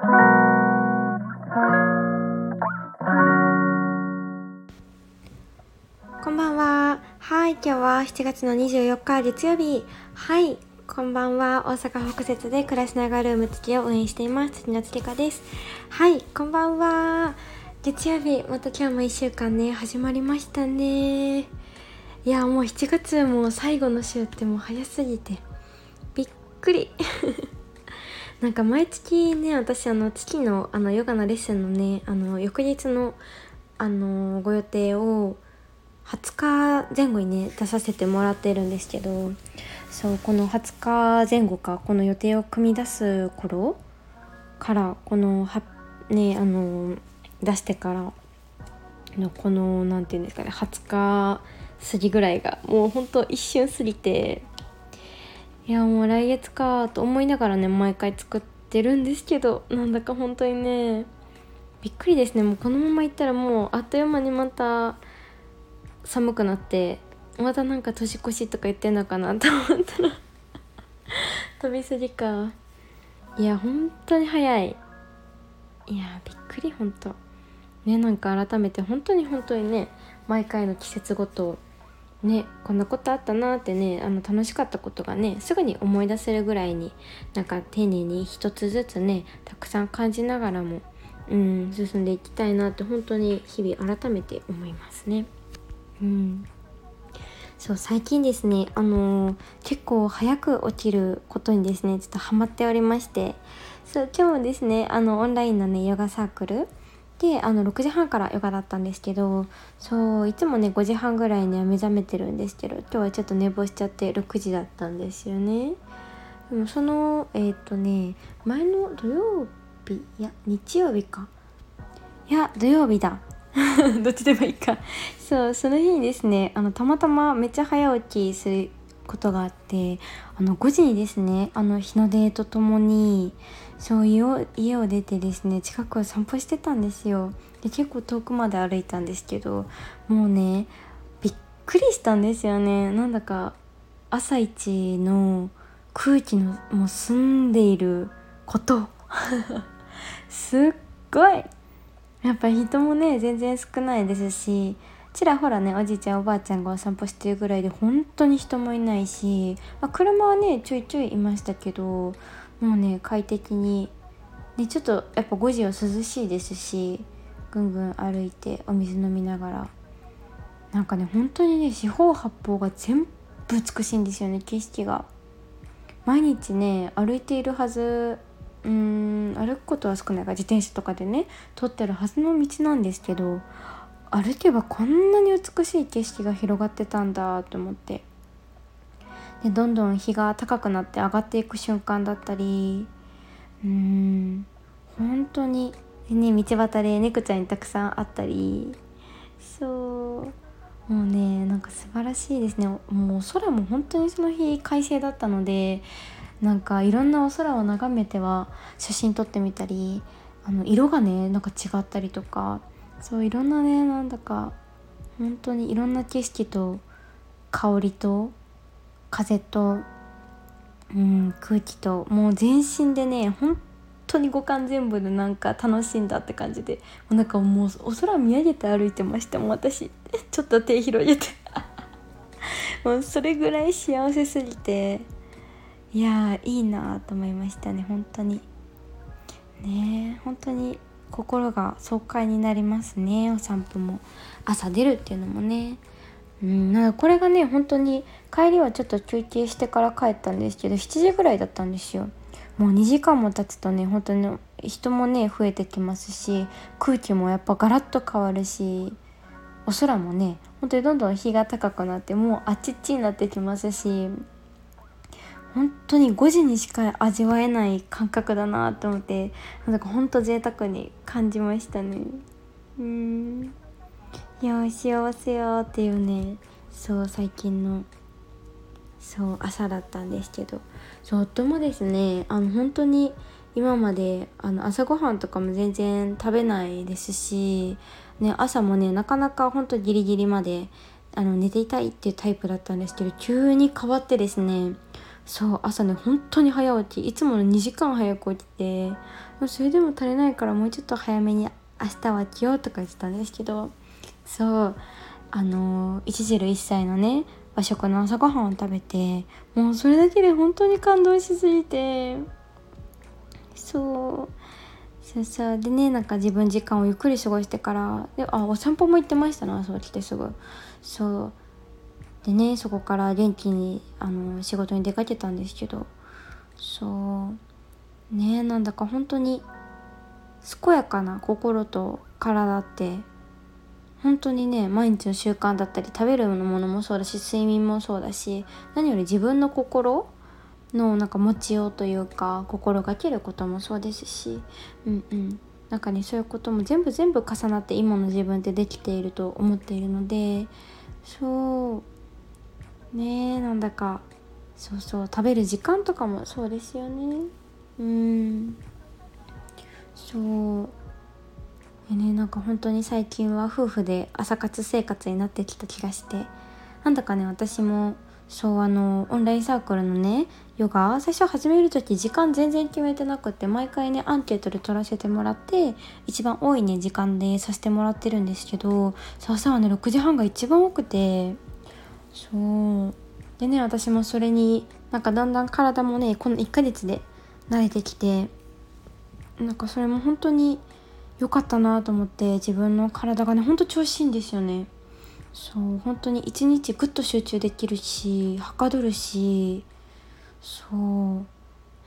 こんばんは。はい、今日は7月の24日月曜日。はい、こんばんは。大阪北節で暮らしながらルーム付きを応援しています。辻野月香です。はい、こんばんは。月曜日、また今日も1週間ね、始まりましたね。いや、もう7月も最後の週ってもう早すぎて、びっくり。なんか毎月ね、私あの月のあのヨガのレッスンのね、あの翌日のあのご予定を20日前後にね出させてもらってるんですけどそうこの20日前後かこの予定を組み出す頃からこのはねあの出してからのこの何て言うんですかね20日過ぎぐらいがもうほんと一瞬過ぎていやもう来月かと思いながらね毎回作ってるんですけどなんだか本当にねびっくりですね。もうこのままいったらもうあっという間にまた寒くなってまたなんか年越しとか言ってんのかなと思ったら飛びすぎか。いや本当に早い。いやびっくり本当。ねなんか改めて本当に本当にね毎回の季節ごとねこんなことあったなってねあの楽しかったことがねすぐに思い出せるぐらいになんか丁寧に一つずつねたくさん感じながらもうん進んでいきたいなって本当に日々改めて思いますね。うんそう最近ですねあのー、結構早く起きることにですねちょっとハマっておりましてそう今日もですねあのオンラインのねヨガサークルであの6時半からヨガだったんですけどそういつもね5時半ぐらいには目覚めてるんですけど今日はちょっと寝坊しちゃって6時だったんですよね。でもそのえっ、ー、とね前の土曜日いや日曜日か。いや土曜日だ。どっちでもいいか。そうその日にですねあのたまたまめっちゃ早起きすることがあってあの5時にですねあの日の出とともにそう家を出てですね近くを散歩してたんですよ。で結構遠くまで歩いたんですけどもうねびっくりしたんですよね。なんだか朝一の空気のもう澄んでいること。すっごい。やっぱ人もね全然少ないですしちらほらねおじいちゃんおばあちゃんがお散歩してるぐらいで本当に人もいないし、まあ、車はねちょいちょいいましたけどもうね快適に、ね、ちょっとやっぱ5時は涼しいですしぐんぐん歩いてお水飲みながら。なんかね本当にね四方八方が全部美しいんですよね景色が。毎日ね歩いているはずうーん歩くことは少ないから自転車とかでね通ってるはずの道なんですけど歩けばこんなに美しい景色が広がってたんだと思って。でどんどん日が高くなって上がっていく瞬間だったりうん本当にね道端で猫ちゃんにたくさんあったりそうもうねなんか素晴らしいですね。もう空も本当にその日快晴だったのでなんかいろんなお空を眺めては写真撮ってみたりあの色がねなんか違ったりとかそういろんなねなんだか本当にいろんな景色と香りと風と、うん、空気ともう全身でね本当に五感全部でなんか楽しんだって感じでもうなんかもうお空見上げて歩いてましたもう私 ちょっと手広げて。もうそれぐらい幸せすぎて。いやいいなと思いましたね本当に。ね本当に心が爽快になりますねお散歩も。朝出るっていうのもね。うんなんかこれがね本当に帰りはちょっと休憩してから帰ったんですけど7時ぐらいだったんですよ。もう2時間も経つとね本当に人もね増えてきますし空気もやっぱガラッと変わるしお空もね本当にどんどん日が高くなってもうあっちっちになってきますし本当に5時にしか味わえない感覚だなと思ってなんか本当贅沢に感じましたね。うん。いや幸せよっていうねそう最近のそう朝だったんですけど。そう夫もですねあの本当に今まであの朝ごはんとかも全然食べないですし、ね、朝もねなかなか本当ギリギリまであの寝ていたいっていうタイプだったんですけど急に変わってですねそう朝ね本当に早起きいつもの2時間早く起きてそれでも足りないからもうちょっと早めに明日は来ようとか言ってたんですけどそう。あの一汁一菜のね和食の朝ごはんを食べてもうそれだけで本当に感動しすぎて。そうそう。そうでねなんか自分時間をゆっくり過ごしてから。であお散歩も行ってましたなそう来てすぐ。そう。でねそこから元気にあの仕事に出かけたんですけど。そう。ねなんだか本当に健やかな心と体って本当にね毎日の習慣だったり食べるものもそうだし睡眠もそうだし何より自分の心のなんか持ちようというか心がけることもそうですしうんうん。なんかねそういうことも全部全部重なって今の自分ってできていると思っているのでそうねえなんだかそうそう食べる時間とかもそうですよね。うん。そう。でねなんか本当に最近は夫婦で朝活生活になってきた気がしてなんだかね私もそうあのオンラインサークルのねヨガ最初始める時時間全然決めてなくて毎回ねアンケートで取らせてもらって一番多いね時間でさせてもらってるんですけど朝はね6時半が一番多くてそう。でね私もそれになんかだんだん体もねこの1ヶ月で慣れてきてなんかそれも本当に良かったなと思って自分の体がねほんと調子いいんですよね。そう本当に一日ぐっと集中できるしはかどるしそう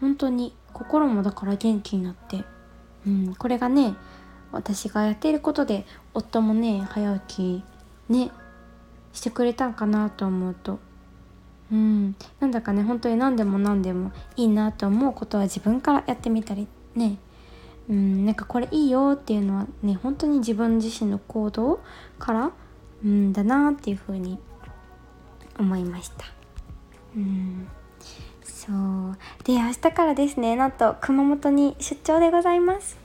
本当に心もだから元気になって、うん、これがね私がやっていることで夫もね早起きねしてくれたんかなと思うと。うんなんだかね本当に何でも何でもいいなと思うことは自分からやってみたりね。うんなんかこれいいよっていうのはね本当に自分自身の行動からうんだなっていうふうに思いました。うんそう。で明日からですねなんと熊本に出張でございます。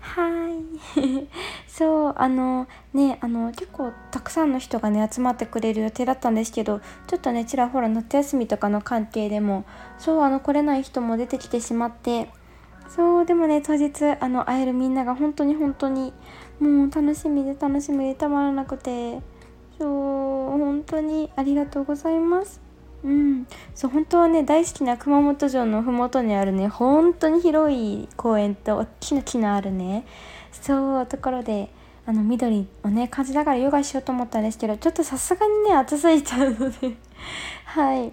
はい。そうあのねあの結構たくさんの人がね集まってくれる予定だったんですけどちょっとねちらほら夏休みとかの関係でもそうあの来れない人も出てきてしまってそうでもね当日あの会えるみんなが本当に本当にもう楽しみで楽しみでたまらなくてそう本当にありがとうございます。うん。そう本当はね大好きな熊本城の麓にあるね本当に広い公園と大きな木のあるねそうところであの緑をね感じながらヨガしようと思ったんですけどちょっとさすがにね暑すぎちゃうのではい。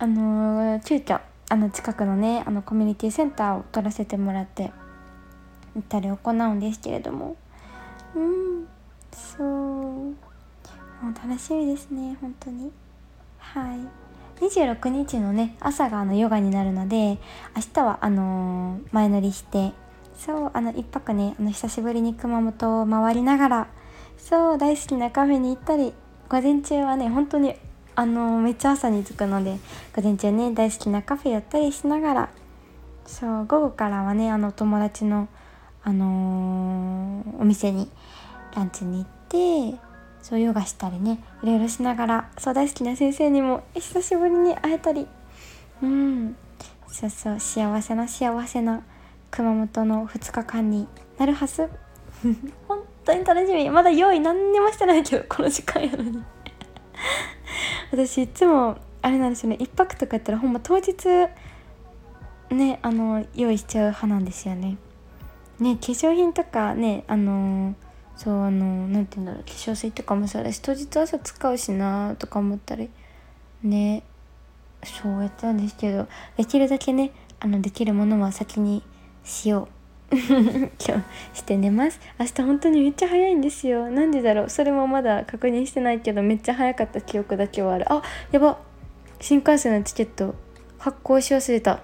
あのー、急遽あの近くのねあのコミュニティセンターを取らせてもらって行ったり行うんですけれども。うんそう。もう楽しみですね本当に。はい。26日のね朝があのヨガになるので明日はあの、前乗りしてそうあの1泊ねあの久しぶりに熊本を回りながらそう大好きなカフェに行ったり午前中はね本当にあのめっちゃ朝に着くので午前中ね大好きなカフェやったりしながらそう午後からはねあの友達の、あのー、お店にランチに行ってそうヨガしたりねいろいろしながらそう大好きな先生にも久しぶりに会えたりうん。そうそう幸せな幸せな熊本の2日間になるはず。本当に楽しみ。まだ用意何にもしてないけどこの時間やのに。私いつもあれなんですよね。1泊とかやったらほんま当日ねあの用意しちゃう派なんですよね。ね化粧品とかねあのそうあの何て言うんだろう。化粧水とかもそうだし当日朝使うしなとか思ったりねそうやっちゃうんですけどできるだけねあのできるものは先にしよう。今日して寝ます。明日本当にめっちゃ早いんですよ。なんでだろう。それもまだ確認してないけどめっちゃ早かった記憶だけはある。あやば。新幹線のチケット。発行し忘れた。あー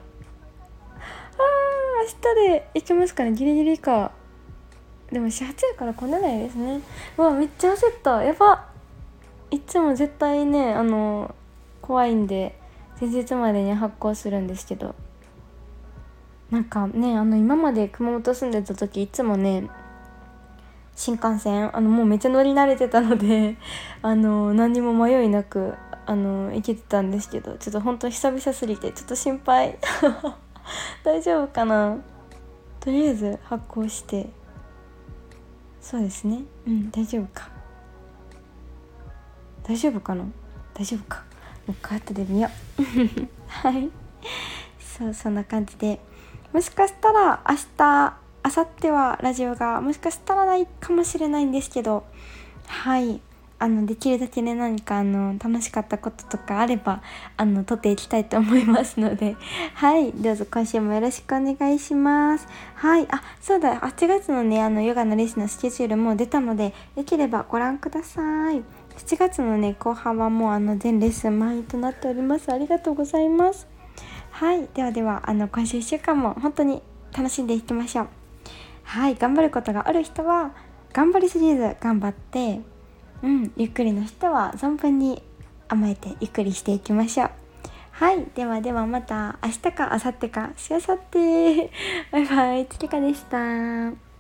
明日で行けますかね。ギリギリか。でも始発やから来れないですね。うわめっちゃ焦った。やば。いつも絶対ねあの怖いんで前日までに発行するんですけど。なんかねあの今まで熊本住んでた時いつもね新幹線あのもうめっちゃ乗り慣れてたので あの何にも迷いなくあの行けてたんですけどちょっと本当久々すぎてちょっと心配。大丈夫かな？とりあえず発行して。そうですね。うん大丈夫か。大丈夫かな？大丈夫か。もう一回後で見ようはい。そうそんな感じで。もしかしたら明日明後日はラジオがもしかしたらないかもしれないんですけどはい。あのできるだけね何かあの楽しかったこととかあればあの撮っていきたいと思いますので。はい。どうぞ今週もよろしくお願いします。はい。あそうだ。8月のねあのヨガのレッスのスケジュールも出たのでできればご覧ください。7月のね後半はもうあの全レッスン満員となっております。ありがとうございます。はい。ではではあの今週1週間も本当に楽しんでいきましょう。はい。頑張ることがある人は頑張りシリーズ頑張ってうんゆっくりの人は存分に甘えてゆっくりしていきましょう。はい。ではではまた明日か明後日かしあさって。バイバイ。つけかでした。